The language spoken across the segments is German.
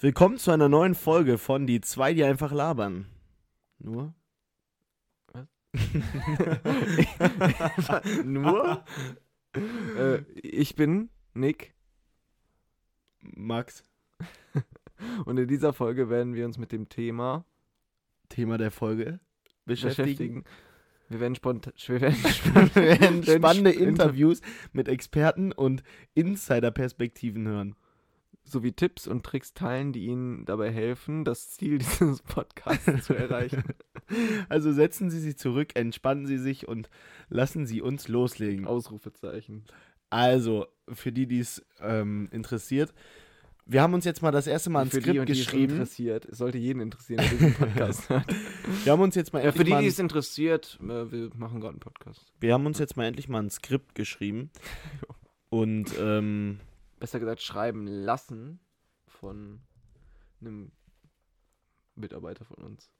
Willkommen zu einer neuen Folge von Die zwei, die einfach labern. Nur? Was? Nur? äh, ich bin Nick Max, und in dieser Folge werden wir uns mit dem Thema Thema der Folge beschäftigen. beschäftigen. Wir werden, spontan, wir werden, Wir werden spannende Inter- Interviews mit Experten und Insider-Perspektiven hören. sowie Tipps und Tricks teilen, die Ihnen dabei helfen, das Ziel dieses Podcasts zu erreichen. Also setzen Sie sich zurück, entspannen Sie sich und lassen Sie uns loslegen. Ausrufezeichen. Also, für die, die es ähm, interessiert, wir haben uns jetzt mal das erste Mal ein für die, Skript und die es geschrieben. interessiert. Es sollte jeden interessieren, der diesen Podcast hört. Wir haben uns jetzt mal Ja, für die, mal die ein es interessiert, äh, wir machen gerade einen Podcast. Wir haben uns jetzt mal endlich mal ein Skript geschrieben. Und ähm, Besser gesagt, schreiben lassen von einem Mitarbeiter von uns.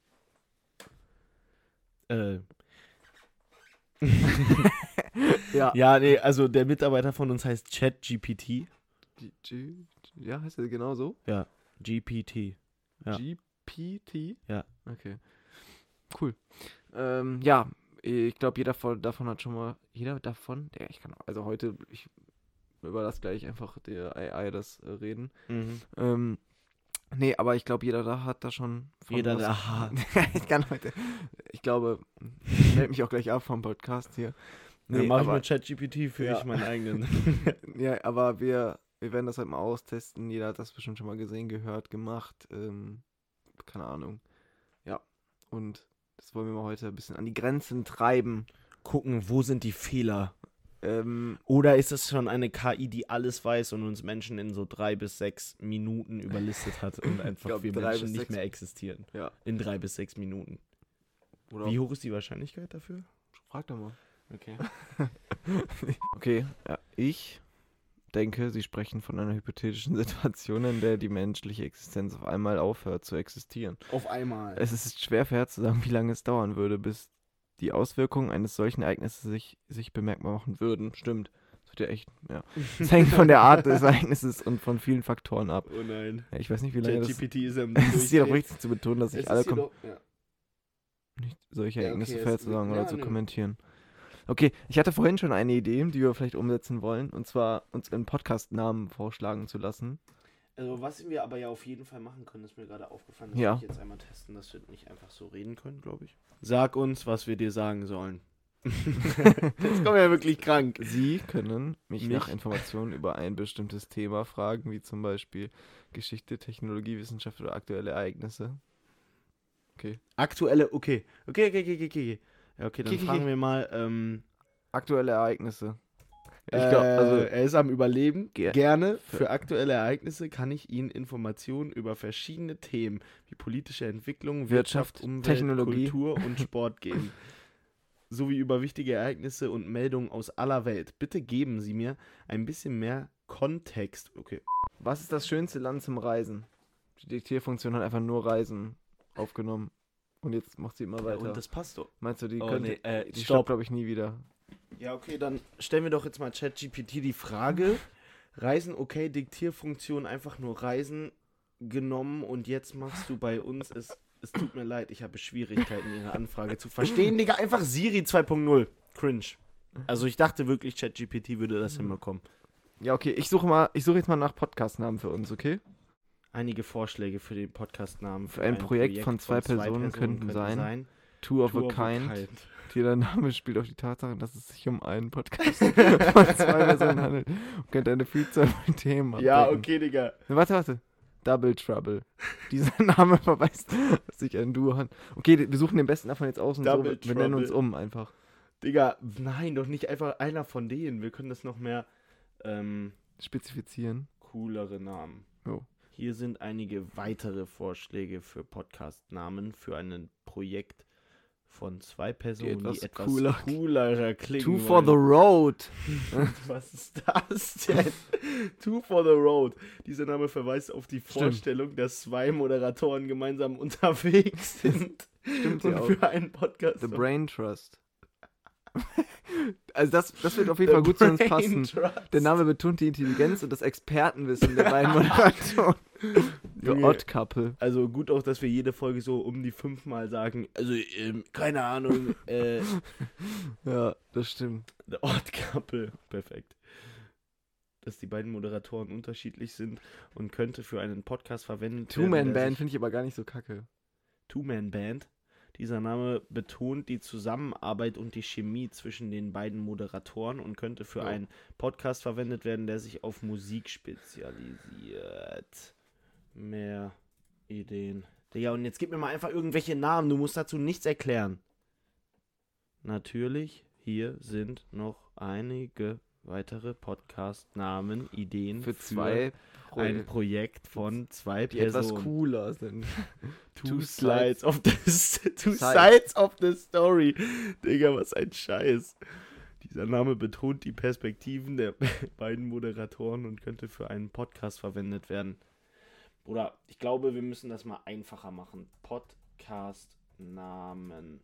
äh, Ja. ja, nee, also der Mitarbeiter von uns heißt ChatGPT. Ja, heißt er genau so? Ja, GPT. Ja. GPT? Ja. Okay. Cool. Ähm, ja, ich glaube, jeder von, davon hat schon mal. Jeder davon? Ja, ich kann. Also heute, ich überlasse gleich einfach der AI das äh, Reden. Mhm. Ähm, nee, aber ich glaube, jeder da hat da schon. Jeder was- da hat. ich kann heute. Ich glaube, ich melde mich auch gleich ab vom Podcast hier. Nee, Nee, mach ich aber- mit ChatGPT für Ja. ich meinen eigenen. ja, aber wir, wir werden das halt mal austesten. Jeder hat das bestimmt schon mal gesehen, gehört, gemacht. Ähm, keine Ahnung. Ja. Und das wollen wir mal heute ein bisschen an die Grenzen treiben. Gucken, wo sind die Fehler? Ähm, Oder ist es schon eine KI, die alles weiß und uns Menschen in so drei bis sechs Minuten überlistet hat und einfach glaub, wir Menschen nicht mehr existieren? Ja. In drei bis sechs Minuten. oder Wie hoch ist die Wahrscheinlichkeit dafür? frag doch mal. Okay. Okay, ja, ich denke, Sie sprechen von einer hypothetischen Situation, in der die menschliche Existenz auf einmal aufhört zu existieren. Auf einmal. Es ist schwer vorherzusagen, wie lange es dauern würde, bis die Auswirkungen eines solchen Ereignisses sich, sich bemerkbar machen würden. Stimmt. Das wird ja echt, ja. Es hängt von der Art des Ereignisses und von vielen Faktoren ab. oh nein. Ja, ich weiß nicht, wie lange das... ChatGPT ist am Es ist jedoch wichtig zu betonen, dass sich ist alle jedoch- ja. nicht solche Ja, Ereignisse okay, es- vorherzusagen ja, oder zu nö. kommentieren. Okay, ich hatte vorhin schon eine Idee, die wir vielleicht umsetzen wollen, und zwar uns einen Podcast-Namen vorschlagen zu lassen. Also was wir aber ja auf jeden Fall machen können, ist mir gerade aufgefallen, dass Ja. wir jetzt einmal testen, dass wir nicht einfach so reden können, glaube ich. Sag uns, was wir dir sagen sollen. Jetzt kommen wir ja wirklich krank. Sie können mich, Mich? nach Informationen über ein bestimmtes Thema fragen, wie zum Beispiel Geschichte, Technologie, Wissenschaft oder aktuelle Ereignisse. Aktuelle, okay. Okay, okay, okay, okay, okay. Ja, okay, dann fragen wir mal, ähm, Aktuelle Ereignisse. Ich äh, glaube, also er ist am Überleben. Ge- Gerne. für- Für aktuelle Ereignisse kann ich Ihnen Informationen über verschiedene Themen wie politische Entwicklung, Wirtschaft, Wirtschaft, Umwelt, Technologie. Kultur und Sport geben. Sowie über wichtige Ereignisse und Meldungen aus aller Welt. Bitte geben Sie mir ein bisschen mehr Kontext. Okay. was ist das schönste Land zum Reisen? Die Diktierfunktion hat einfach nur Reisen aufgenommen. Und jetzt macht sie immer weiter. Und das passt doch. Meinst du, die Oh, könnte, nee, äh, die stoppt, glaube ich, nie wieder. Ja, okay, dann stellen wir doch jetzt mal ChatGPT die Frage. Reisen, okay, Diktierfunktion einfach nur Reisen genommen und jetzt machst du bei uns es. Es tut mir leid, ich habe Schwierigkeiten, Ihre Anfrage zu verstehen. Digga, einfach Siri 2.0. Cringe. Also ich dachte wirklich, ChatGPT würde das hinbekommen. Ja, okay, ich suche mal, ich suche jetzt mal nach Podcastnamen für uns, okay? Einige Vorschläge für den Podcastnamen. Für ein Projekt von zwei Personen könnten sein, Two of Tour a of Kind. a Kind. Jeder Name spielt auf die Tatsache, dass es sich um einen Podcast von zwei Personen handelt und könnte eine Vielzahl von Themen Ja, abdecken. okay, Digga. Ne, Warte, warte. Double Trouble. Dieser Name verweist sich ein Duo an. Okay, wir suchen den besten davon jetzt aus und so. Wir nennen uns Trouble. um einfach. Digga, nein, doch nicht einfach einer von denen. Wir können das noch mehr ähm, Spezifizieren. coolere Namen. Hier sind einige weitere Vorschläge für Podcast-Namen für ein Projekt von zwei Personen, die etwas etwas, cooler- coolerer klingen. Two for the road. Was ist das denn? Two for the Road. Dieser Name verweist auf die Vorstellung, dass zwei Moderatoren gemeinsam unterwegs sind Stimmt und ja für einen Podcast. The Brain Trust. Also das, das wird auf jeden Fall gut zu uns passen. Trust. Der Name betont die Intelligenz und das Expertenwissen der beiden Moderatoren. The Junge. Odd Couple. Also gut auch, dass wir jede Folge so um die fünfmal sagen. Also, ähm, keine Ahnung, äh, Ja, das stimmt. The Odd Couple. Perfekt. Dass die beiden Moderatoren unterschiedlich sind und könnte für einen Podcast verwendet werden. der Two-Man-Band finde ich aber gar nicht so kacke. Two-Man-Band. Dieser Name betont die Zusammenarbeit und die Chemie zwischen den beiden Moderatoren und könnte für Ja. einen Podcast verwendet werden, der sich auf Musik spezialisiert. Mehr Ideen. Digga, und jetzt gib mir mal einfach irgendwelche Namen. Du musst dazu nichts erklären. Natürlich, hier sind noch einige weitere Podcast-Namen, Ideen Für zwei ein Projekt von zwei die etwas Personen. cooler sind. Two Two Slides of the Two Sides. Sides of the Story. Digga, was ein Scheiß. Dieser Name betont die Perspektiven der beiden Moderatoren und könnte für einen Podcast verwendet werden. Oder ich glaube, wir müssen das mal einfacher machen. Podcast-Namen.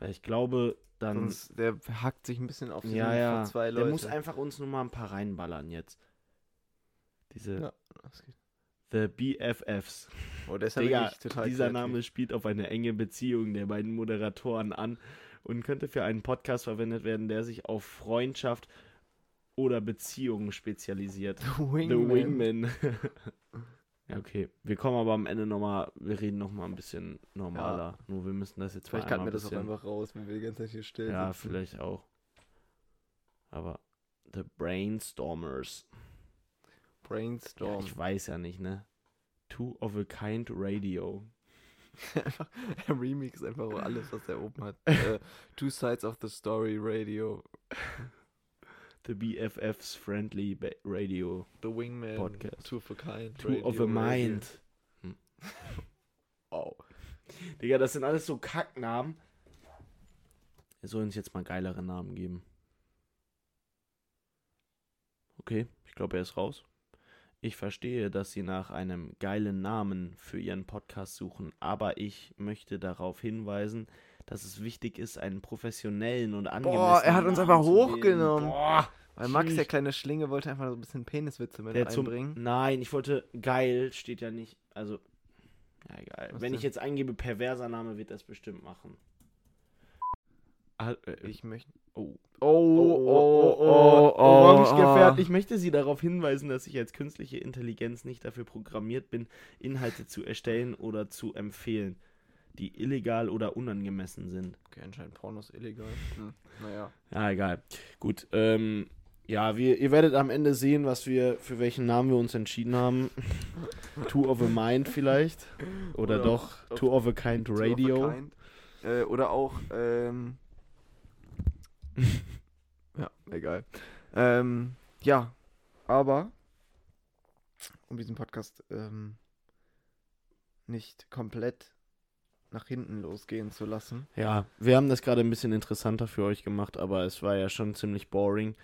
Weil ich glaube, dann. Sonst, der hackt sich ein bisschen auf die ja, ja. zwei Der Leute. muss einfach uns nur mal ein paar reinballern jetzt. Diese Ja, das geht. The BFFs. Oh, der ist Digga, wirklich total dieser kreativ. Name spielt auf eine enge Beziehung der beiden Moderatoren an und könnte für einen Podcast verwendet werden, der sich auf Freundschaft oder Beziehungen spezialisiert. Wingman. The Wingman. ja, okay. Wir kommen aber am Ende nochmal, wir reden nochmal ein bisschen normaler. Nur wir müssen das jetzt Vielleicht mal cutten wir das auch einfach raus, wenn wir die ganze Zeit hier still Ja, sitzen. vielleicht auch. Aber The Brainstormers. Ja, Brainstorm. ich weiß ja nicht, ne? Two of a Kind Radio. einfach, er remix einfach alles, was er oben hat. äh, Two Sides of the Story Radio. The BFFs Friendly Ba- Radio. The Wingman. Podcast. Two of a Kind. Two Radio, of a Mind. Radio. Wow. Digga, das sind alles so Kacknamen. Wir sollen uns jetzt mal geilere Namen geben. Okay, ich glaube, er ist raus. Ich verstehe, dass Sie nach einem geilen Namen für Ihren Podcast suchen, aber ich möchte darauf hinweisen, dass es wichtig ist, einen professionellen und angemessenen er hat uns Namen einfach hochgenommen. Boah, Weil Max, der kleine Schlinge, wollte einfach so ein bisschen Peniswitze mit der zum, einbringen. Nein, ich wollte geil, steht ja nicht. Also, ja, egal. Was Wenn ich denn? jetzt eingebe, perverser Name, wird das bestimmt machen. Ah, äh, Ich möchte. oh. Oh, Oh, oh, oh, Orangegefährt. Ich möchte Sie darauf hinweisen, dass ich als künstliche Intelligenz nicht dafür programmiert bin, Inhalte zu erstellen oder zu empfehlen, die illegal oder unangemessen sind. Okay, anscheinend Pornos illegal. Hm. Naja. Ja, egal. Gut, ähm, ja, wir, ihr werdet am Ende sehen, was wir, für welchen Namen wir uns entschieden haben. Two of a Mind vielleicht. Oder, Oder doch Two of a Kind of a Radio. kind. Äh, oder auch, ähm. ja, egal. Ähm, ja, aber um diesen Podcast ähm, nicht komplett nach hinten losgehen zu lassen. Ja, wir haben das gerade ein bisschen interessanter für euch gemacht, aber es war ja schon ziemlich boring.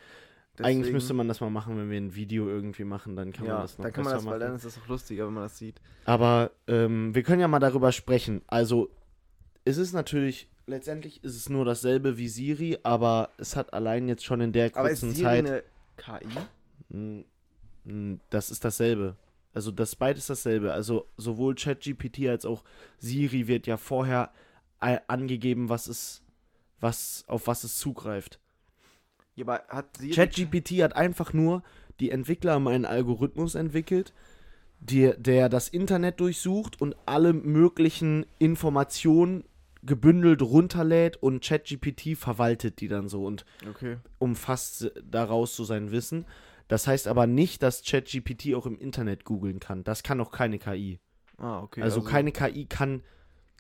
Eigentlich Deswegen- müsste man das mal machen, wenn wir ein Video irgendwie machen, dann kann ja, man das noch dann kann man das, weil machen. dann ist das auch lustiger, wenn man das sieht. Aber ähm, wir können ja mal darüber sprechen. Also, es ist natürlich, letztendlich ist es nur dasselbe wie Siri, aber es hat allein jetzt schon in der Aber ist kurzen Siri Zeit. eine KI? Das ist dasselbe. Also das beides dasselbe. Also sowohl ChatGPT als auch Siri wird ja vorher angegeben, was es, was, auf was es zugreift. Ja, aber hat Siri... ChatGPT hat einfach nur, die Entwickler haben einen Algorithmus entwickelt, die, der das Internet durchsucht und alle möglichen Informationen gebündelt runterlädt und ChatGPT verwaltet die dann so und Okay. umfasst daraus so sein Wissen. Das heißt aber nicht, dass ChatGPT auch im Internet googeln kann. Das kann auch keine KI. Ah, okay. also, keine KI kann,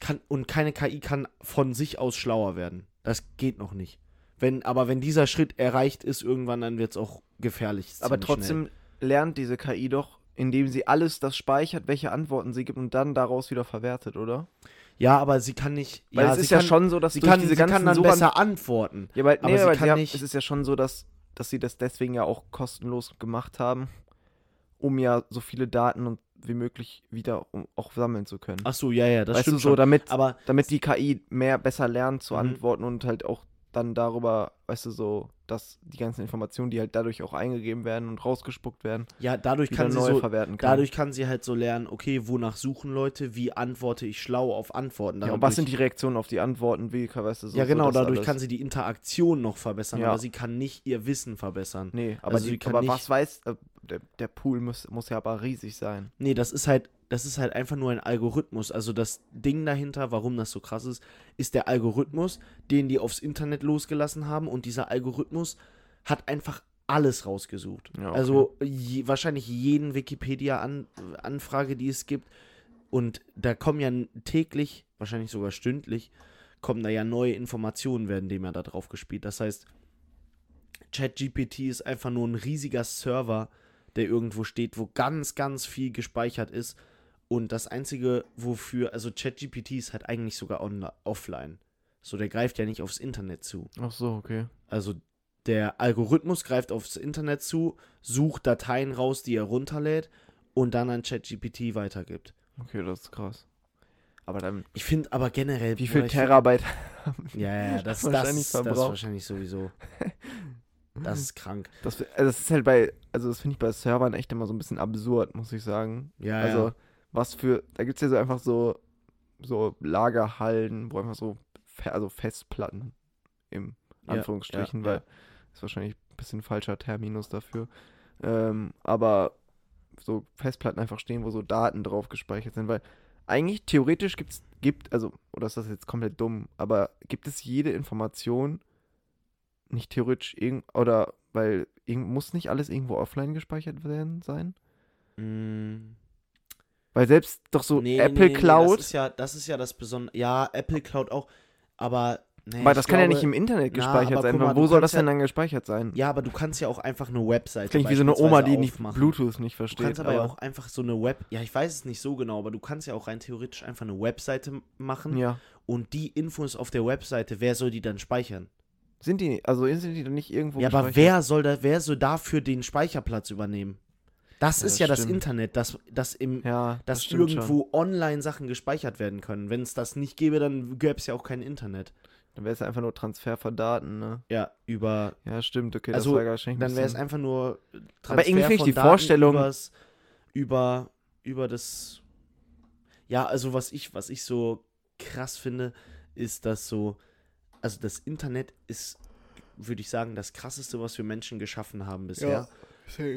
kann und keine KI kann von sich aus schlauer werden. Das geht noch nicht. Wenn, aber wenn dieser Schritt erreicht ist, irgendwann, dann wird es auch gefährlich. Aber trotzdem lernt diese KI doch, indem sie alles das speichert, welche Antworten sie gibt und dann daraus wieder verwertet, oder? Schnell. Ja, aber sie kann nicht. Weil ja, es ist kann, ja schon so, dass sie kann, diese sie ganzen kann dann Suchan- besser antworten. Ja, weil, aber nee, sie kann haben, nicht- es ist ja schon so, dass, dass sie das deswegen ja auch kostenlos gemacht haben, um ja so viele Daten und wie möglich wieder um, auch sammeln zu können. Ach so, ja, ja, das weißt du, stimmt so schon. damit, Aber damit die KI mehr besser lernt zu Mhm. antworten und halt auch dann darüber, weißt du, so, dass die ganzen Informationen, die halt dadurch auch eingegeben werden und rausgespuckt werden, Ja, dadurch kann sie neu so, verwerten kann. dadurch kann sie halt so lernen, okay, wonach suchen Leute, wie antworte ich schlau auf Antworten. ja, und was sind die Reaktionen auf die Antworten, wie, weißt du, so. ja, genau, so dadurch alles. kann sie die Interaktion noch verbessern, Ja. aber sie kann nicht ihr Wissen verbessern. Nee, aber, Also die, aber was weiß, äh, der, der Pool muss, muss ja aber riesig sein. Nee, das ist halt, das ist halt einfach nur ein Algorithmus. Also das Ding dahinter, warum das so krass ist, ist der Algorithmus, den die aufs Internet losgelassen haben und dieser Algorithmus hat einfach alles rausgesucht. Ja, okay. Also je, wahrscheinlich jeden Wikipedia-Anfrage, die es gibt. Und da kommen ja täglich, wahrscheinlich sogar stündlich, kommen da ja neue Informationen, werden dem ja da drauf gespielt. Das heißt, ChatGPT ist einfach nur ein riesiger Server, der irgendwo steht, wo ganz, ganz viel gespeichert ist. Und das Einzige, wofür, also ChatGPT ist halt eigentlich sogar offline. So, der greift ja nicht aufs Internet zu. Ach so, okay. Also der Algorithmus greift aufs Internet zu, sucht Dateien raus, die er runterlädt und dann an ChatGPT weitergibt. Okay, das ist krass. Aber dann, Ich finde aber generell. wie viel Terabyte? find- Ja, ja, das, das, wahrscheinlich das, das wahrscheinlich sowieso. Das ist krank. Das, also das ist halt bei, also das finde ich bei Servern echt immer so ein bisschen absurd, muss ich sagen. Ja, also, ja. Was für, da gibt es ja so einfach so, so Lagerhallen, wo einfach so, also Festplatten im Anführungsstrichen, ja, weil ja. ist wahrscheinlich ein bisschen falscher Terminus dafür. Ähm, aber so Festplatten einfach stehen, wo so Daten drauf gespeichert sind, weil eigentlich theoretisch gibt's, gibt, also, oder ist das jetzt komplett dumm, aber gibt es jede Information nicht theoretisch irgend, oder, weil irgend, muss nicht alles irgendwo offline gespeichert werden sein? Mm, Weil selbst doch so nee, Apple nee, nee, Cloud, Das ist ja das, ist ja das Besondere. Ja, Apple Cloud auch. Aber. Aber ich das kann ja glaube- nicht im Internet na, gespeichert aber sein. mal, wo du soll das ja- denn dann gespeichert sein? Ja, aber du kannst ja auch einfach eine Webseite. Klingt wie so eine Oma, die nicht. Bluetooth nicht Du versteht. kannst aber, ja auch einfach so eine Web. Ja, ich weiß es nicht so genau, aber du kannst ja auch rein theoretisch einfach eine Webseite machen ja. und die Infos auf der Webseite, wer soll die dann speichern? Sind die, also sind die dann nicht irgendwo ja, aber wer soll da, wer soll dafür den Speicherplatz übernehmen? Das Ja, ist das ja das stimmt. Internet, das, das im, Ja, dass stimmt irgendwo online Sachen gespeichert werden können. Wenn es das nicht gäbe, dann gäbe es ja auch kein Internet. Schon. Dann wäre es einfach nur Transfer von Daten, ne? Ja, über. Ja, stimmt, okay, Also, das war wahrscheinlich ein Dann wäre es einfach nur. Aber irgendwie finde ich die Daten Vorstellung- Übers, über, über das. Ja, also was ich, was ich so krass finde, ist, dass so. Also das Internet ist, würde ich sagen, das krasseste, was wir Menschen geschaffen haben bisher.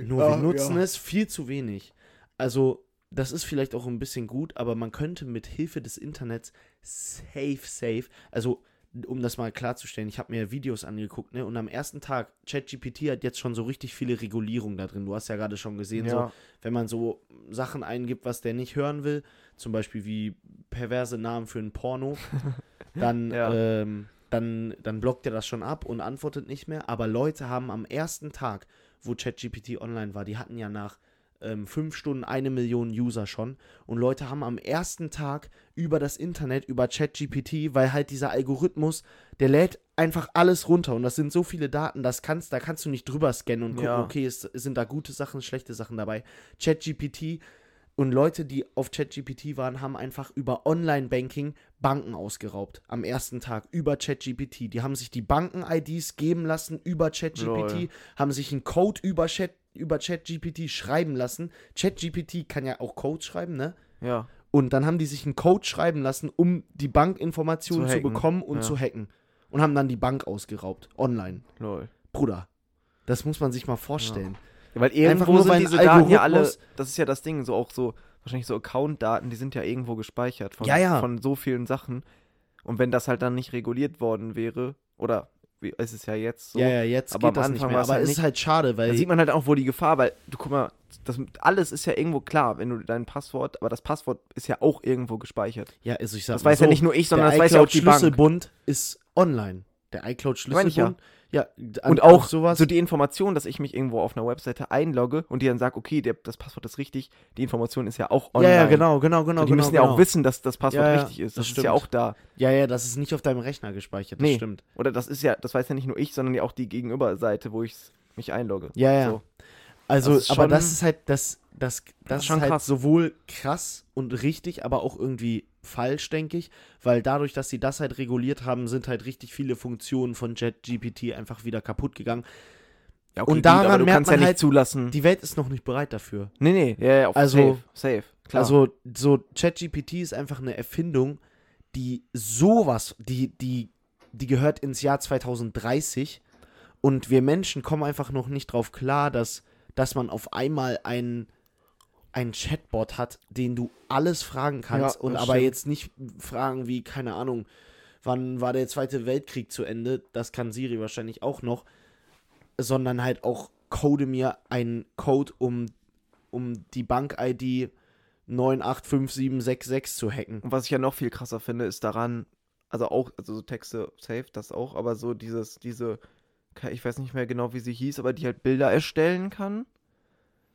Nur wir nutzen es viel zu wenig. Also, das ist vielleicht auch ein bisschen gut, aber man könnte mit Hilfe des Internets safe, safe, also um das mal klarzustellen, ich habe mir Videos angeguckt, ne, und am ersten Tag, ChatGPT hat jetzt schon so richtig viele Regulierungen da drin. Du hast ja gerade schon gesehen, so, Ja, wenn man so Sachen eingibt, was der nicht hören will, zum Beispiel wie perverse Namen für ein Porno, dann, Ja. ähm, dann, dann blockt er das schon ab und antwortet nicht mehr. Aber Leute haben am ersten Tag, wo ChatGPT online war, die hatten ja nach ähm, fünf Stunden eine Million User schon. Und Leute haben am ersten Tag über das Internet, über ChatGPT, weil halt dieser Algorithmus, der lädt einfach alles runter. Und das sind so viele Daten, das kannst, da kannst du nicht drüber scannen und gucken, Ja. okay, es, sind da gute Sachen, schlechte Sachen dabei. ChatGPT und Leute, die auf ChatGPT waren, haben einfach über Online-Banking Banken ausgeraubt. Am ersten Tag über ChatGPT. Die haben sich die Banken-IDs geben lassen über ChatGPT, haben sich einen Code über Chat über ChatGPT schreiben lassen. ChatGPT kann ja auch Code schreiben, ne? ja. Und dann haben die sich einen Code schreiben lassen, um die Bankinformationen Zu zu, bekommen und ja. zu hacken. Und haben dann die Bank ausgeraubt. Online. Lol. Bruder. Das muss man sich mal vorstellen. Ja, weil Einfach irgendwo nur, sind weil diese Daten ja alle, das ist ja das Ding, so auch so, wahrscheinlich so Account-Daten, die sind ja irgendwo gespeichert von, Ja, ja. von so vielen Sachen. Und wenn das halt dann nicht reguliert worden wäre, oder wie ist es ja jetzt so, Ja, ja, jetzt Aber geht das nicht Anfang mehr. war's Aber halt es ist nicht. halt schade, weil dann sieht man halt auch, wo die Gefahr, weil du guck mal, das alles ist ja irgendwo klar, wenn du dein Passwort, aber das Passwort ist ja auch irgendwo gespeichert. Ja, also ich sag Das weiß so, ja nicht nur ich, sondern der das weiß ja auch die Bank. iCloud-Schlüsselbund ist online. Der ich iCloud-Schlüsselbund. Ja, an- Und auch sowas. so die Information, dass ich mich irgendwo auf einer Webseite einlogge und die dann sagt, okay, der, das Passwort ist richtig, die Information ist ja auch online. ja, ja, genau, genau, genau. So, die genau, müssen ja genau. auch wissen, dass das Passwort Ja, ja, richtig ist. das Das, ist ja auch da. Ja, ja, das ist nicht auf deinem Rechner gespeichert. Das Nee. stimmt. Oder das ist ja, das weiß ja nicht nur ich, sondern ja auch die Gegenüberseite, wo ich mich einlogge. Ja, ja. So. Also, Das ist aber das ist halt, das, das, das, ist ist schon halt krass. sowohl krass und richtig, aber auch irgendwie falsch, denke ich, weil dadurch, dass sie das halt reguliert haben, sind halt richtig viele Funktionen von JetGPT einfach wieder kaputt gegangen. Ja, Und daran du merkt man ja nicht halt, zulassen. Die Welt ist noch nicht bereit dafür. nee, nee, ja, ja, auf Also- safe, safe. Klar. Also so ChatGPT ist einfach eine Erfindung, die sowas, die, die, die gehört ins Jahr 2030 und wir Menschen kommen einfach noch nicht drauf klar, dass, dass man auf einmal einen ein Chatbot hat, den du alles fragen kannst Ja, und aber stimmt. jetzt nicht Fragen wie, keine Ahnung, wann war der Zweite Weltkrieg zu Ende, das kann Siri wahrscheinlich auch noch, sondern halt auch code mir einen Code, um, um die Bank-ID 985766 zu hacken. Und was ich ja noch viel krasser finde, ist daran, also auch, also so Texte safe, das auch, aber so dieses, diese, ich weiß nicht mehr genau, wie sie hieß, aber die halt Bilder erstellen kann.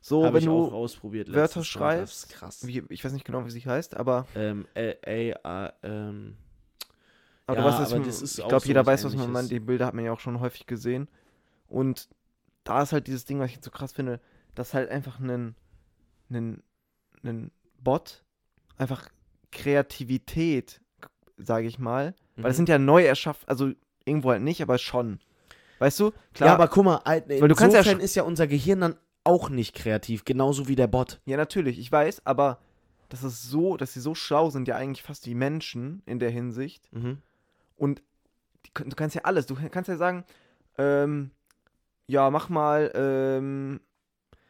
So, Habe wenn ich auch du, ausprobiert. Wörter schreibst, krass. wie, ich weiß nicht genau, wie sie heißt, aber, Ähm, äh, äh, äh, ähm, aber Ja, du weißt, was aber ich, das ist ich glaube, so jeder weiß, was man meint. Die Bilder hat man ja auch schon häufig gesehen. Und da ist halt dieses Ding, was ich jetzt so krass finde, dass halt einfach ein, ein, ein Bot einfach Kreativität, sage ich mal, weil das mhm. sind ja neu erschaffen, also irgendwo halt nicht, aber schon. Weißt du? Klar, ja, aber guck mal, Al- Weil du kannst ja ist ja unser Gehirn dann auch nicht kreativ, genauso wie der Bot. ja, natürlich, ich weiß, aber das ist so, dass sie so schlau sind, ja eigentlich fast wie Menschen in der Hinsicht. Mhm. Und die, du kannst ja alles. Du kannst ja sagen, ähm, ja, mach mal, ähm,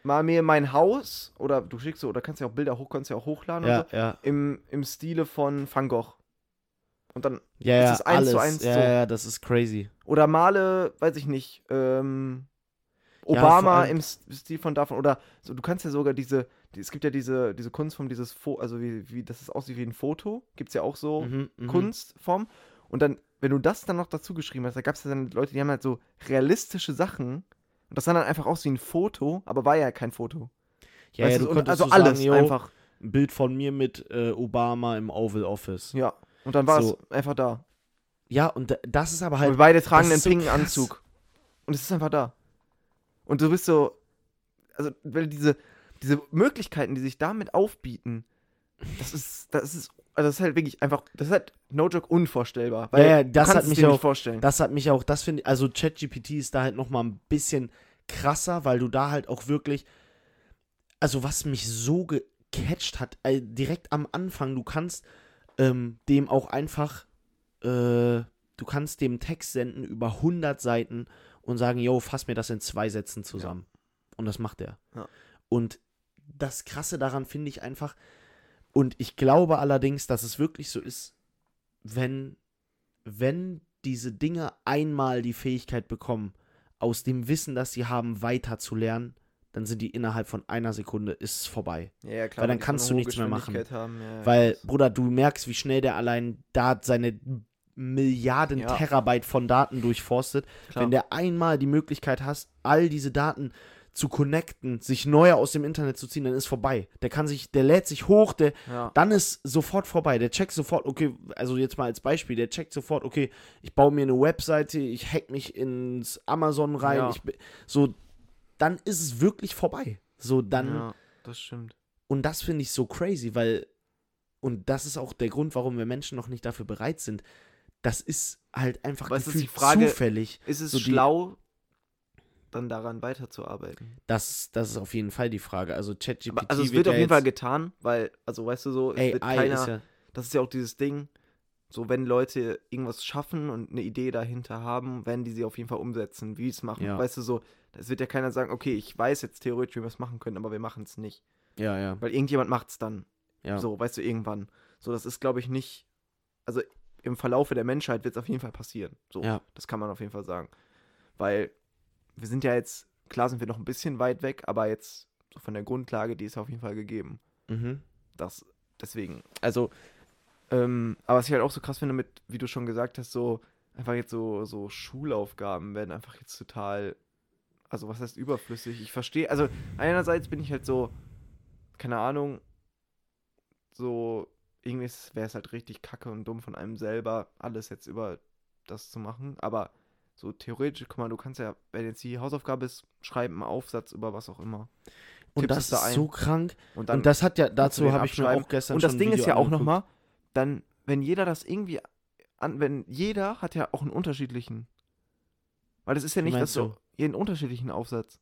mal mir mein Haus oder du schickst so, oder kannst ja auch Bilder hoch, kannst ja auch hochladen Ja, so, ja. im, im Stile von Van Gogh. Und dann, Ja, Es ja, ist eins zu eins ja, so. ja, das ist crazy. oder male, weiß ich nicht, ähm, Obama allem- im Stil von davon, oder so, du kannst ja sogar diese, die, es gibt ja diese, diese Kunstform, dieses Foto, also wie, wie, das ist aussieht wie ein Foto, gibt es ja auch so, Mhm, mhm. Kunstform. Und dann, wenn du das dann noch dazu geschrieben hast, da gab es ja dann Leute, die haben halt so realistische Sachen. Und das sah dann einfach aus wie ein Foto, aber war ja kein Foto. Ja, Weißt ja, du, du und konntest also so alles sagen, einfach. ein Bild von mir mit äh, Obama im Oval Office. Ja. Und dann war So. es einfach da. Ja, und da- das ist aber Und halt wir beide tragen einen so pinken krass. Anzug. Und es ist einfach da. Und du bist so. Also, weil diese, diese Möglichkeiten, die sich damit aufbieten, das ist, das ist, also das ist halt wirklich einfach, das ist halt no joke unvorstellbar. Weil Ja, ja, das hat mich dir auch- nicht vorstellen. Das hat mich auch, das finde ich, also ChatGPT ist da halt nochmal ein bisschen krasser, weil du da halt auch wirklich, also was mich so gecatcht hat, äh, direkt am Anfang, du kannst ähm, dem auch einfach, äh, du kannst dem Text senden über 100 Seiten und sagen, yo, fass mir das in zwei Sätzen zusammen. Und das macht er. Ja. Und das Krasse daran finde ich einfach, und ich glaube allerdings, dass es wirklich so ist, wenn, wenn diese Dinge einmal die Fähigkeit bekommen, aus dem Wissen, das sie haben, weiter zu lernen, dann sind die innerhalb von einer Sekunde ist es vorbei. Ja, ja, Weil dann kannst du nichts mehr machen. Haben, ja, ja, Weil. Bruder, du merkst, wie schnell der allein da seine Milliarden Ja. Terabyte von Daten durchforstet. Klar. Wenn der einmal die Möglichkeit hast, all diese Daten zu connecten, sich neue aus dem Internet zu ziehen, dann ist vorbei. Der kann sich, der lädt sich hoch, der, ja. dann ist sofort vorbei. Der checkt sofort, okay, also jetzt mal als Beispiel, der checkt sofort, okay, ich baue mir eine Webseite, ich hack mich ins Amazon rein, Ja. ich, so, dann ist es wirklich vorbei. So, dann, ja, das stimmt. und das finde ich so crazy, weil, und das ist auch der Grund, warum wir Menschen noch nicht dafür bereit sind. Das ist halt einfach es ist die Frage- zufällig. Ist es So schlau, dann daran weiterzuarbeiten? Das, das ist auf jeden Fall die Frage. Also ChatGPT also es wird ja auf jeden Fall getan, weil, also weißt du so, es wird AI keiner, ist ja, das ist ja auch dieses Ding, so wenn Leute irgendwas schaffen und eine Idee dahinter haben, werden die sie auf jeden Fall umsetzen, wie es machen. Ja. Weißt du so, es wird ja keiner sagen, okay, ich weiß jetzt theoretisch, wie wir es machen können, aber wir machen es nicht. ja, ja, Weil irgendjemand macht es dann. ja. So, weißt du, irgendwann. So, das ist, glaube ich, nicht. Also im Verlaufe der Menschheit wird es auf jeden Fall passieren. So, Ja. das kann man auf jeden Fall sagen. Weil wir sind ja jetzt, klar sind wir noch ein bisschen weit weg, aber jetzt so von der Grundlage, die ist auf jeden Fall gegeben. Mhm. Das, deswegen. Also, ähm, aber was ich halt auch so krass finde, mit, wie du schon gesagt hast, so einfach jetzt so, so Schulaufgaben werden einfach jetzt total, also was heißt überflüssig? Ich verstehe, also einerseits bin ich halt so, keine Ahnung, so, irgendwie wäre es halt richtig kacke und dumm von einem selber, alles jetzt über das zu machen, aber so theoretisch, guck mal, du kannst ja, wenn jetzt die Hausaufgabe ist, schreiben einen Aufsatz über was auch immer. Und Tippst das da ist ein so krank. Und und das hat ja, du dazu habe ich mir auch gestern und das schon Ding ist Video ja auch nochmal, dann, wenn jeder das irgendwie an, wenn jeder hat ja auch einen unterschiedlichen. Weil das ist ja nicht das meinst so, du? jeden unterschiedlichen Aufsatz.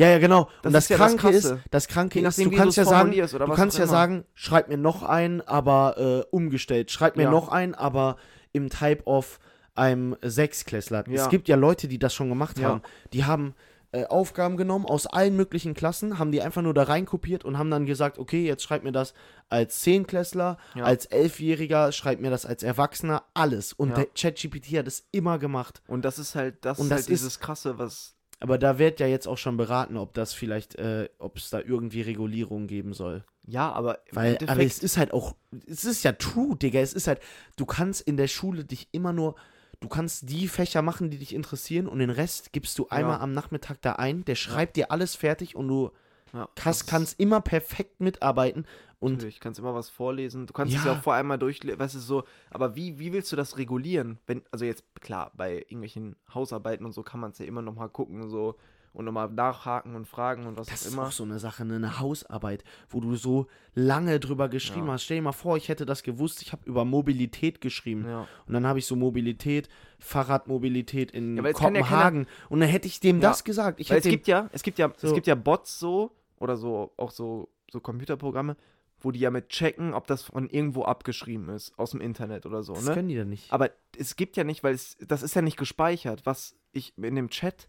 Ja, ja, genau. Das und das ist ja das Kranke ist, Krasse. das Kranke ist, du kannst ja sagen, du kannst ja immer. sagen, schreib mir noch ein, aber äh, umgestellt. Schreib mir Ja. noch ein, aber im Type of einem Sechsklässler. Ja. Es gibt ja Leute, die das schon gemacht Ja. haben. Die haben äh, Aufgaben genommen aus allen möglichen Klassen, haben die einfach nur da reinkopiert und haben dann gesagt, okay, jetzt schreib mir das als Zehnklässler, Ja. als Elfjähriger, schreib mir das als Erwachsener, alles. Und ChatGPT hat es immer gemacht. Und das ist halt, das Und ist das halt dieses krasse, was. Aber da wird ja jetzt auch schon beraten, ob das vielleicht, äh, ob es da irgendwie Regulierung geben soll. Ja, aber Weil, aber es ist halt auch, es ist ja true, Digga. Es ist halt, du kannst in der Schule dich immer nur, du kannst die Fächer machen, die dich interessieren und den Rest gibst du einmal Ja. am Nachmittag da ein. Der schreibt dir alles fertig und du ja, kannst, das- kannst immer perfekt mitarbeiten. Und Natürlich, kannst immer was vorlesen. Du kannst es ja Ja. auch vor einmal durchlesen, weißt du, so, aber wie, wie willst du das regulieren? Wenn, also jetzt, klar, bei irgendwelchen Hausarbeiten und so kann man es ja immer nochmal gucken, so und nochmal nachhaken und fragen und was das auch ist immer. auch so eine Sache, ne, eine Hausarbeit, wo du so lange drüber geschrieben Ja. hast. Stell dir mal vor, ich hätte das gewusst, ich habe über Mobilität geschrieben. Ja. Und dann habe ich so Mobilität, Fahrradmobilität in Ja, kann ja Kopenhagen. und dann hätte ich dem Ja, das gesagt. Ich es gibt ja, es gibt ja, es So. gibt ja Bots so oder so, auch so, so Computerprogramme, wo die ja mit checken, ob das von irgendwo abgeschrieben ist, aus dem Internet oder so, das ne? können die dann nicht. Aber es gibt ja nicht, weil es, das ist ja nicht gespeichert, was ich in dem Chat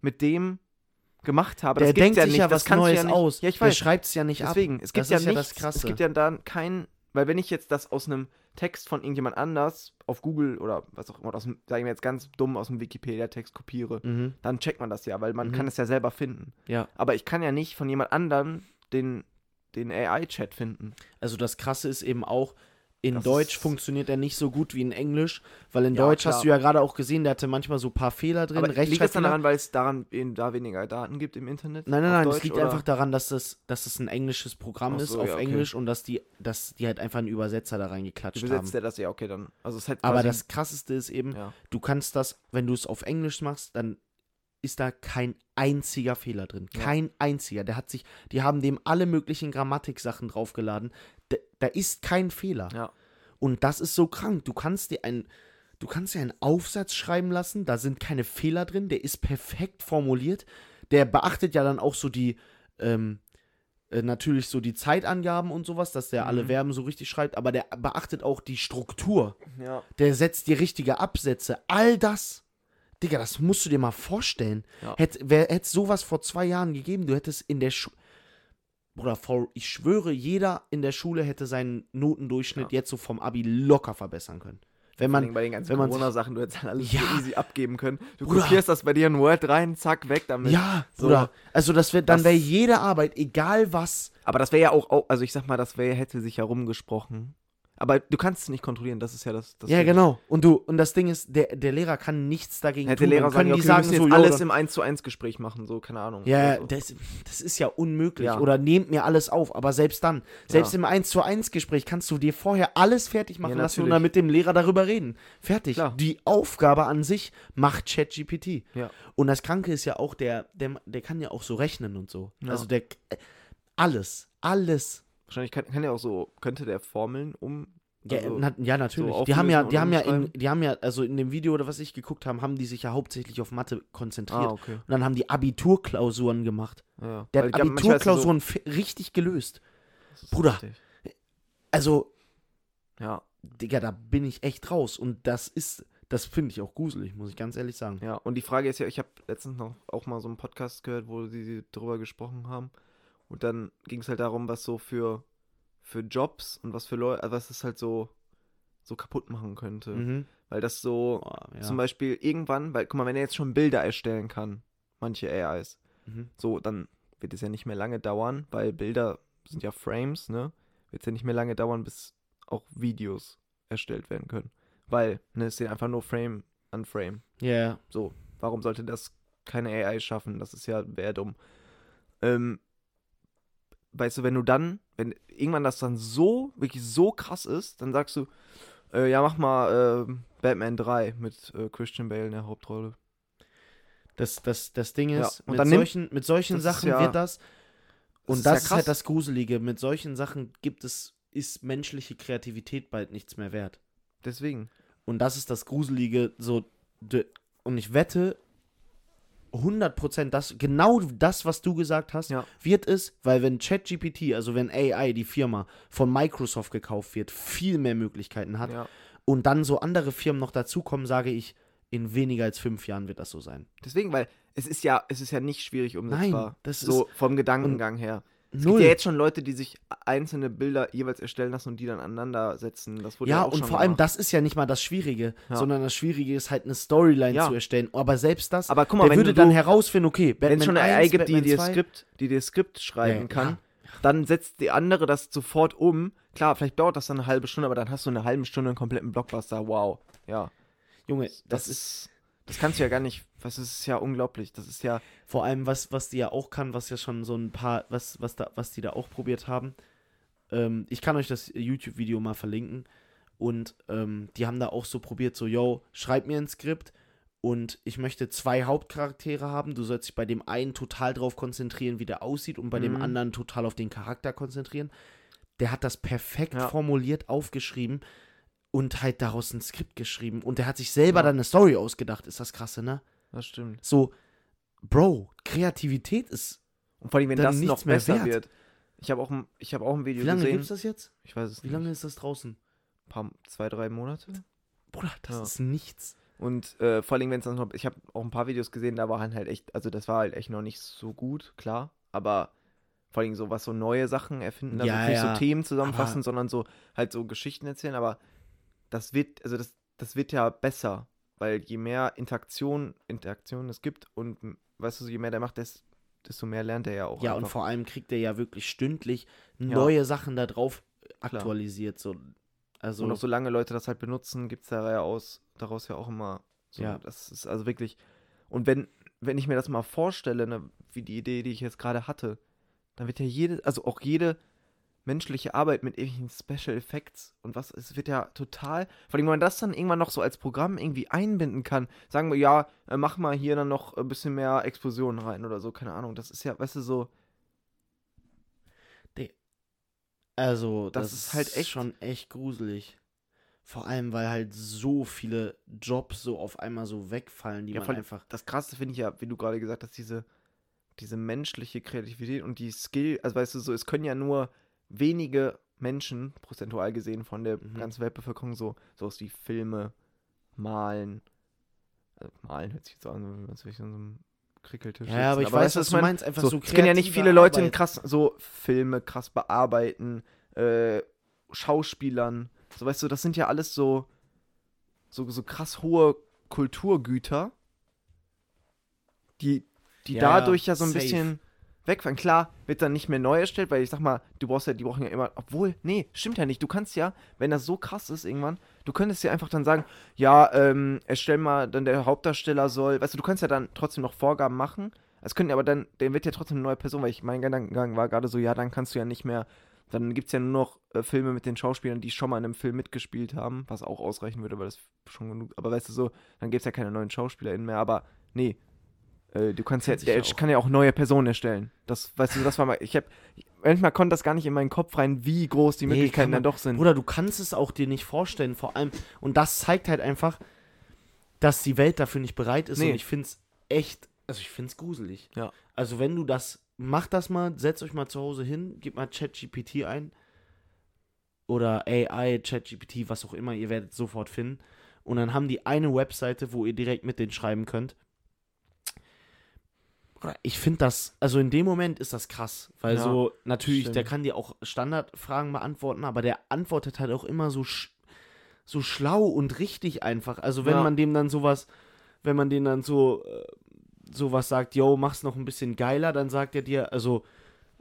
mit dem gemacht habe. der das denkt ja sich nicht, ja das was Neues ja nicht. aus. Ja, ich Der weiß. schreibt es ja nicht Deswegen, ab. es gibt das ja ist ja nichts, das Krasse. es gibt ja dann kein, weil wenn ich jetzt das aus einem Text von irgendjemand anders auf Google oder was auch immer, aus dem, sagen wir jetzt ganz dumm aus dem Wikipedia-Text kopiere, mhm. dann checkt man das ja, weil man Mhm. kann es ja selber finden. Ja, Aber ich kann ja nicht von jemand anderem den, den AI-Chat finden. also das Krasse ist eben auch, in Das Deutsch funktioniert er nicht so gut wie in Englisch, weil in Ja, Deutsch klar. hast du ja gerade auch gesehen, der hatte manchmal so ein paar Fehler drin, Aber liegt das dann daran, weil es daran eben da weniger Daten gibt im Internet? Nein, nein, nein, Deutsch, es liegt oder? einfach daran, dass das, dass es ein englisches Programm Ach ist so, auf ja, okay. Englisch und dass die, dass die halt einfach einen Übersetzer da reingeklatscht haben. Übersetzt er das ja, okay, dann. Also es halt Aber das krasseste ist eben, Ja. du kannst das, wenn du es auf Englisch machst, dann ist da kein einziger Fehler drin. Kein einziger. Der hat sich, die haben dem alle möglichen Grammatiksachen draufgeladen. Da, da ist kein Fehler. Ja. Und das ist so krank. Du kannst dir ein, du kannst dir einen Aufsatz schreiben lassen, da sind keine Fehler drin, der ist perfekt formuliert. Der beachtet ja dann auch so die, ähm, äh, natürlich so die Zeitangaben und sowas, dass der alle Mhm. Verben so richtig schreibt, aber der beachtet auch die Struktur Ja. der setzt die richtige Absätze. All das. Digga, das musst du dir mal vorstellen. Ja. Hätte wer- hätte sowas vor zwei Jahren gegeben, du hättest in der Schule. Bruder, vor, ich schwöre, jeder in der Schule hätte seinen Notendurchschnitt Ja. jetzt so vom Abi locker verbessern können. Wenn man. bei den ganzen wenn man sich- Corona-Sachen, du hättest dann alles Ja. so easy abgeben können. Du Bruder. kopierst das bei dir in Word rein, zack, weg damit. Ja, So. Bruder. Also das wär, dann wäre jede Arbeit, egal was. Aber das wäre ja auch, also ich sag mal, das wäre, hätte sich herumgesprochen. Aber du kannst es nicht kontrollieren, das ist ja das. das ja, Ding. genau. Und du, und das Ding ist, der, der Lehrer kann nichts dagegen Hätte tun. der Lehrer Dann sagen, okay, die wir sagen müssen so, alles oder- im 1 zu 1 Gespräch machen, so, keine Ahnung. Ja, so. das, das ist ja unmöglich. Ja. Oder nehmt mir alles auf. Aber selbst dann, selbst Ja. im 1 zu 1 Gespräch kannst du dir vorher alles fertig machen Ja, lassen und dann mit dem Lehrer darüber reden. Fertig. Klar. Die Aufgabe an sich macht ChatGPT. Ja. Und das Kranke ist ja auch, der, der, der kann ja auch so rechnen und so. Also der äh, alles, alles. Wahrscheinlich kann, kann der auch so, könnte der Formeln um. Ja, also- na, ja natürlich. so die haben ja, die haben ja, in, die haben ja, also in dem Video oder was ich geguckt habe, haben die sich ja hauptsächlich auf Mathe konzentriert. Ah, okay. Und dann haben die Abiturklausuren gemacht. Ja. Der hat ja Abiturklausuren fi- richtig gelöst. So, Bruder. richtig. Also, Ja, Digga, da bin ich echt raus. Und das ist, das finde ich auch gruselig, muss ich ganz ehrlich sagen. ja. Und die Frage ist ja, ich habe letztens noch auch mal so einen Podcast gehört, wo sie darüber gesprochen haben. Und dann ging es halt darum, was so für, für Jobs und was für Leute, was es halt so, so kaputt machen könnte. Mhm. Weil das so, Boah, ja. zum Beispiel irgendwann, weil, guck mal, wenn er jetzt schon Bilder erstellen kann, manche AIs, Mhm. so, dann wird es ja nicht mehr lange dauern, weil Bilder sind ja Frames, ne? Wird es ja nicht mehr lange dauern, bis auch Videos erstellt werden können. Weil, ne, es sind einfach nur Frame an Frame. Ja, ja. So, warum sollte das keine AI schaffen? Das ist ja, wäre dumm. Ähm, weißt du, wenn du dann, wenn irgendwann das dann so, wirklich so krass ist, dann sagst du, äh, ja, mach mal äh, Batman 3 mit äh, Christian Bale in der Hauptrolle. Das, das, das Ding Ja, ist, und mit, solchen, mit solchen das Sachen ja- wird das. Und das ja ist halt krass. das Gruselige. Mit solchen Sachen gibt es ist menschliche Kreativität bald nichts mehr wert. Deswegen. Und das ist das Gruselige, so, und ich wette, 100% das, genau das, was du gesagt hast, Ja. wird es, weil wenn ChatGPT, also wenn AI, die Firma, von Microsoft gekauft wird, viel mehr Möglichkeiten hat Ja. und dann so andere Firmen noch dazukommen, sage ich, in weniger als fünf Jahren wird das so sein. Deswegen, weil es ist ja, es ist ja nicht schwierig umsetzbar. das so vom Gedankengang her. Es Null. gibt ja jetzt schon Leute, die sich einzelne Bilder jeweils erstellen lassen und die dann aneinander setzen. Das wurde ja, Ja, auch und vor allem gemacht. das ist ja nicht mal das Schwierige, Ja. sondern das Schwierige ist halt eine Storyline Ja. zu erstellen. Aber selbst das, Aber guck mal, der würde du- dann herausfinden, okay, Wenn es Batman schon eine 1, AI gibt, die Batman dir 2, Skript, die dir Skript schreiben kann, dann setzt die andere das sofort um. Klar, vielleicht dauert das dann eine halbe Stunde, aber dann hast du in einer halben Stunde einen kompletten Blockbuster. Wow. Ja. Junge, Das, das ist. Das kannst du ja gar nicht. Was ist ja unglaublich. Das ist ja. vor allem, was, was die ja auch kann, was ja schon so ein paar, was, was, da, was die da auch probiert haben. Ähm, ich kann euch das YouTube-Video mal verlinken. Und ähm, die haben da auch so probiert, so, yo, schreib mir ein Skript und ich möchte zwei Hauptcharaktere haben. Du sollst dich bei dem einen total drauf konzentrieren, wie der aussieht und bei dem Mhm. anderen total auf den Charakter konzentrieren. Der hat das perfekt Ja. formuliert aufgeschrieben und halt daraus ein Skript geschrieben. Und der hat sich selber Ja. dann eine Story ausgedacht. Ist das krasse, ne? Das stimmt. So, Bro, Kreativität ist. Und vor allem, wenn das nichts noch mehr besser wert. wird. Ich habe auch, ein- ich hab auch ein Video Wie lange gesehen. gibt's das jetzt? Ich weiß es Wie nicht. lange ist das draußen? Ein paar, zwei, drei Monate. Bruder, das Ja. ist nichts. Und äh, vor allem, wenn es dann noch. Ich habe auch ein paar Videos gesehen, da waren halt echt. Also, das war halt echt noch nicht so gut, klar. Aber vor allem so was so neue Sachen erfinden. Also Ja, nicht ja. so Themen zusammenfassen, Aber- sondern so halt so Geschichten erzählen. Aber das wird. Also, das, das wird ja besser. Weil je mehr Interaktion, Interaktion es gibt und weißt du, je mehr der macht, des, desto mehr lernt er ja auch. Ja, und einfach. vor allem kriegt er ja wirklich stündlich Ja. neue Sachen da drauf aktualisiert. So. Also, Und auch solange Leute das halt benutzen, gibt es da ja aus, daraus ja auch immer so. Ja. Das ist also wirklich. Und wenn, wenn ich mir das mal vorstelle, ne, wie die Idee, die ich jetzt gerade hatte, dann wird ja jede, also auch jede menschliche Arbeit mit irgendwelchen Special Effects und was, es wird ja total. Vor allem, wenn man das dann irgendwann noch so als Programm irgendwie einbinden kann, sagen wir, ja, äh, mach mal hier dann noch ein bisschen mehr Explosionen rein oder so, keine Ahnung. Das ist ja, weißt du, so. also das das, ist halt echt- schon echt gruselig. Vor allem, weil halt so viele Jobs so auf einmal so wegfallen, die Ja, man einfach. das krasse finde ich ja, wie du gerade gesagt hast, diese, diese menschliche Kreativität und die Skill, also weißt du, so, es können ja nur wenige Menschen, prozentual gesehen von der Mhm. ganzen Weltbevölkerung, so sowas wie Filme, Malen. Also, malen hört sich jetzt so an, als würde ich an so einem Krickeltisch Ja, aber sitzen. ich weiß, was du meine? meinst. Einfach so, so, es können ja nicht viele Leute Arbeit. krass so Filme krass bearbeiten, äh, Schauspielern. So weißt du, das sind ja alles so so, so krass hohe Kulturgüter, die die Ja, dadurch ja so ein safe. bisschen wegfallen. Klar, wird dann nicht mehr neu erstellt, weil ich sag mal, du brauchst ja, die brauchen ja immer, obwohl, nee, stimmt ja nicht. Du kannst ja, wenn das so krass ist irgendwann, du könntest ja einfach dann sagen, ja, ähm, erstell mal, dann der Hauptdarsteller soll, weißt du, du kannst ja dann trotzdem noch Vorgaben machen. Es könnten aber dann, der wird ja trotzdem eine neue Person, weil ich mein Gedankengang war gerade so, ja, dann kannst du ja nicht mehr, dann gibt es ja nur noch äh, Filme mit den Schauspielern, die schon mal in einem Film mitgespielt haben, was auch ausreichen würde, weil das schon genug, aber weißt du so, dann gibt es ja keine neuen SchauspielerInnen mehr, aber nee, äh, du kannst Kann ja, der kann ja auch neue Personen erstellen. Das, weißt du, das war mal, ich hab, manchmal konnte das gar nicht in meinen Kopf rein, wie groß die Nee, Möglichkeiten man- dann doch sind. Bruder, du kannst es auch dir nicht vorstellen, vor allem. Und das zeigt halt einfach, dass die Welt dafür nicht bereit ist. Nee. Und ich finde es echt, also ich finde es gruselig. Ja. Also wenn du das, mach das mal, setzt euch mal zu Hause hin, gebt mal ChatGPT ein. Oder AI, ChatGPT, was auch immer, ihr werdet es sofort finden. Und dann haben die eine Webseite, wo ihr direkt mit denen schreiben könnt. Ich finde das, also in dem Moment ist das krass, weil Ja, so, natürlich, der stimmt. kann dir auch Standardfragen beantworten, aber der antwortet halt auch immer so, sch so schlau und richtig einfach. Also wenn Ja. man dem dann sowas, wenn man denen dann so äh, sowas sagt, yo, mach's noch ein bisschen geiler, dann sagt er dir, also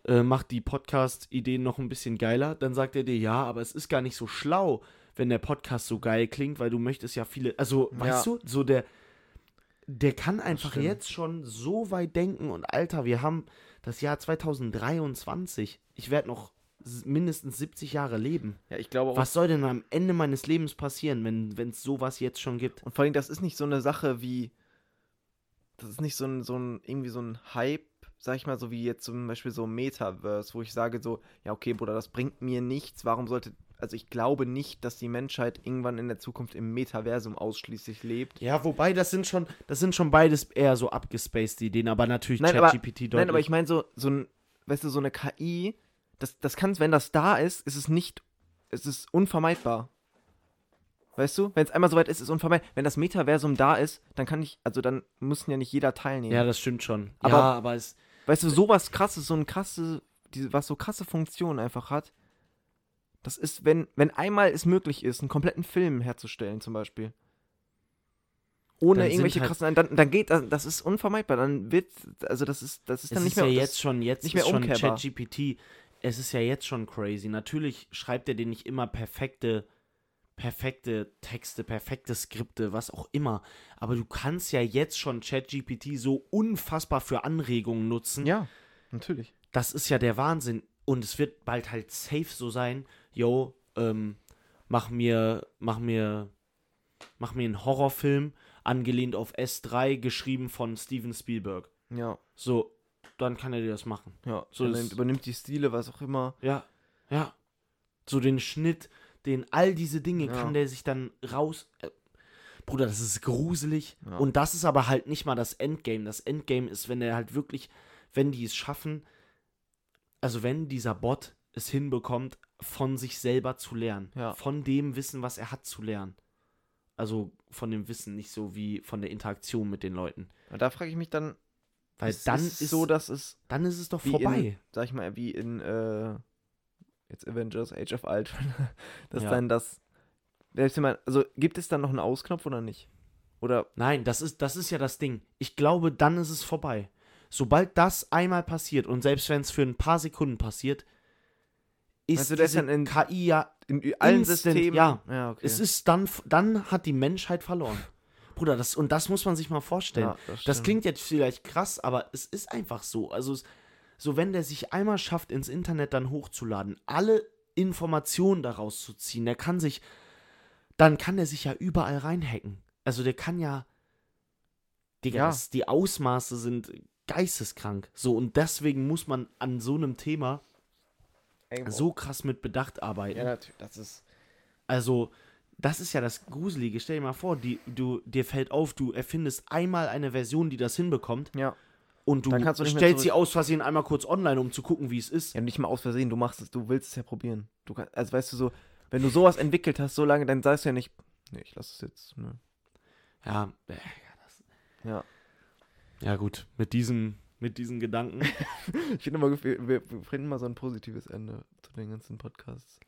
äh, mach die Podcast-Ideen noch ein bisschen geiler, dann sagt er dir, ja, aber es ist gar nicht so schlau, wenn der Podcast so geil klingt, weil du möchtest ja viele, also Ja. weißt du, so der, der kann einfach jetzt schon so weit denken und Alter, wir haben das Jahr 2023. Ich werde noch mindestens 70 Jahre leben. Ja, ich glaube auch. Was soll denn am Ende meines Lebens passieren, wenn es sowas jetzt schon gibt? Und vor allem, das ist nicht so eine Sache wie, das ist nicht so ein, so ein, irgendwie so ein Hype, sag ich mal, so wie jetzt zum Beispiel so Metaverse, wo ich sage so, ja, okay, Bruder, das bringt mir nichts, warum sollte, also ich glaube nicht, dass die Menschheit irgendwann in der Zukunft im Metaversum ausschließlich lebt. Ja, wobei, das sind schon, das sind schon beides eher so abgespaced Ideen, aber natürlich ChatGPT deutlich. Nein, aber ich meine so, so ein, weißt du, so eine KI, das, das kann, wenn das da ist, ist es nicht, es ist unvermeidbar. Weißt du, wenn es einmal soweit ist, ist es unvermeidbar. Wenn das Metaversum da ist, dann kann ich, also dann müssen ja nicht jeder teilnehmen. ja, das stimmt schon. Aber- ja, aber es, Weißt du, sowas krasses, so ein krasse, was so krasse Funktionen einfach hat. Das ist, wenn, wenn einmal es möglich ist, einen kompletten Film herzustellen, zum Beispiel. Ohne Dann irgendwelche halt- krassen, dann, dann geht das, das ist unvermeidbar. Dann wird, also das ist, das ist es dann ist nicht mehr. ja jetzt schon, jetzt nicht mehr ist schon. ChatGPT, es ist ja jetzt schon crazy. Natürlich schreibt er dir nicht immer perfekte, perfekte Texte, perfekte Skripte, was auch immer. Aber du kannst ja jetzt schon ChatGPT so unfassbar für Anregungen nutzen. Ja, natürlich. Das ist ja der Wahnsinn. Und es wird bald halt safe so sein, yo, ähm, mach mir, mach mir, mach mir einen Horrorfilm, angelehnt auf S3, geschrieben von Steven Spielberg. Ja, So, dann kann er dir das machen. ja. So, das- nimmt, übernimmt die Stile, was auch immer. Ja, ja. So den Schnitt, den all diese Dinge Ja. kann der sich dann raus. Äh, Bruder, das ist gruselig. Ja. Und das ist aber halt nicht mal das Endgame. Das Endgame ist, wenn er halt wirklich, wenn die es schaffen, also wenn dieser Bot es hinbekommt, von sich selber zu lernen. Ja. Von dem Wissen, was er hat, zu lernen. Also von dem Wissen, nicht so wie von der Interaktion mit den Leuten. Ja, Da frage ich mich dann, Weil ist dann es ist, so, dass es, dann ist es doch vorbei. in, sag ich mal, wie in, äh, jetzt Avengers Age of Ultron, dass Ja. dann das, also gibt es dann noch einen Ausknopf oder nicht? Oder, Nein, das ist, das ist ja das Ding. Ich glaube, dann ist es vorbei. Sobald das einmal passiert und selbst wenn es für ein paar Sekunden passiert, ist du, das diese in- KI ja, in allen Instant, Systemen? ja. ja okay. es ist dann, dann hat die Menschheit verloren. Bruder, das, und das muss man sich mal vorstellen. Ja, das das klingt jetzt vielleicht krass, aber es ist einfach so. Also, es, so wenn der sich einmal schafft, ins Internet dann hochzuladen, alle Informationen daraus zu ziehen, der kann sich, dann kann der sich ja überall reinhacken. Also der kann ja, Digga, Ja. das, die Ausmaße sind geisteskrank. So, und deswegen muss man an so einem Thema Irgendwo. so krass mit Bedacht arbeiten. Ja, natürlich, das ist, Also, das ist ja das Gruselige. Stell dir mal vor, die, du, dir fällt auf, du erfindest einmal eine Version, die das hinbekommt ja. und du, du stellst sie aus Versehen einmal kurz online, um zu gucken, wie es ist. Ja, nicht mal aus Versehen, du machst es, du willst es ja probieren. Du kann, also weißt du so, wenn du sowas entwickelt hast, so lange, dann sagst du ja nicht, nee, ich lass es jetzt, ne. Ja, äh, Ja. ja gut, mit diesem, mit diesen Gedanken. Ich finde immer, wir, finden mal so ein positives Ende zu den ganzen Podcasts.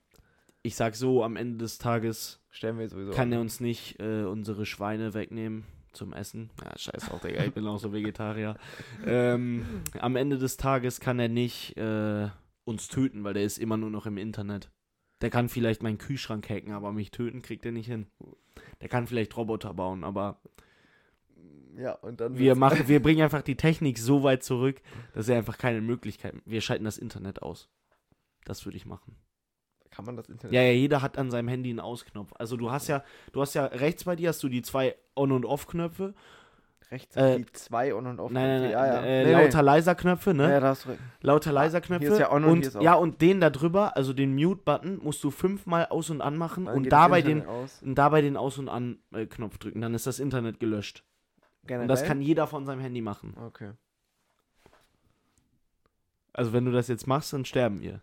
Ich sag so, am Ende des Tages Stellen wir sowieso. kann an. er uns nicht äh, unsere Schweine wegnehmen zum Essen. Ja, scheiß auch, Digga, ich bin auch so Vegetarier. ähm, am Ende des Tages kann er nicht äh, uns töten, weil der ist immer nur noch im Internet. Der kann vielleicht meinen Kühlschrank hacken, aber mich töten kriegt er nicht hin. Der kann vielleicht Roboter bauen, aber Ja, und dann. wir machen, wir bringen einfach die Technik so weit zurück, dass er einfach keine Möglichkeit. Wir schalten das Internet aus. Das würde ich machen. Kann man das Internet. Ja, ja, jeder hat an seinem Handy einen Ausknopf. Also du hast ja, du hast ja rechts bei dir hast du die zwei On- und Off-Knöpfe. Rechts Äh, die zwei On und Off. Nein, nein, ja, ja. Äh, Nee, lauter, leiser Knöpfe, nee. ne? Ja, da hast du recht. Lauter, leiser Knöpfe. hier ist ja On und und hier ist Off. ja, und den da drüber, also den Mute-Button, musst du fünfmal aus- und anmachen Dann und dabei den, aus. und dabei den Aus- und An-Knopf drücken. Dann ist das Internet gelöscht. Und das Generell? kann jeder von seinem Handy machen. Okay. Also wenn du das jetzt machst, dann sterben wir.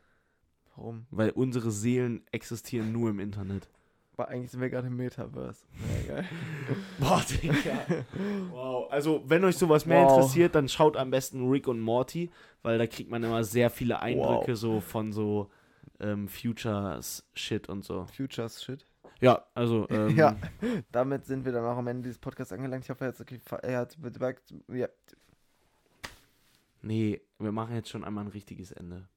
Warum? Weil unsere Seelen existieren nur im Internet. Aber eigentlich sind wir gerade im Metaverse. Ja, geil. Boah, Digga. Wow. Also, wenn euch sowas mehr Wow. interessiert, dann schaut am besten Rick und Morty, weil da kriegt man immer sehr viele Eindrücke Wow. so von so ähm, Futures-Shit und so. Futures Shit. Ja, also, ähm, Ja. Damit sind wir dann auch am Ende dieses Podcasts angelangt. Ich hoffe, er hat okay, er hat ja, nee, wir machen jetzt schon einmal ein richtiges Ende.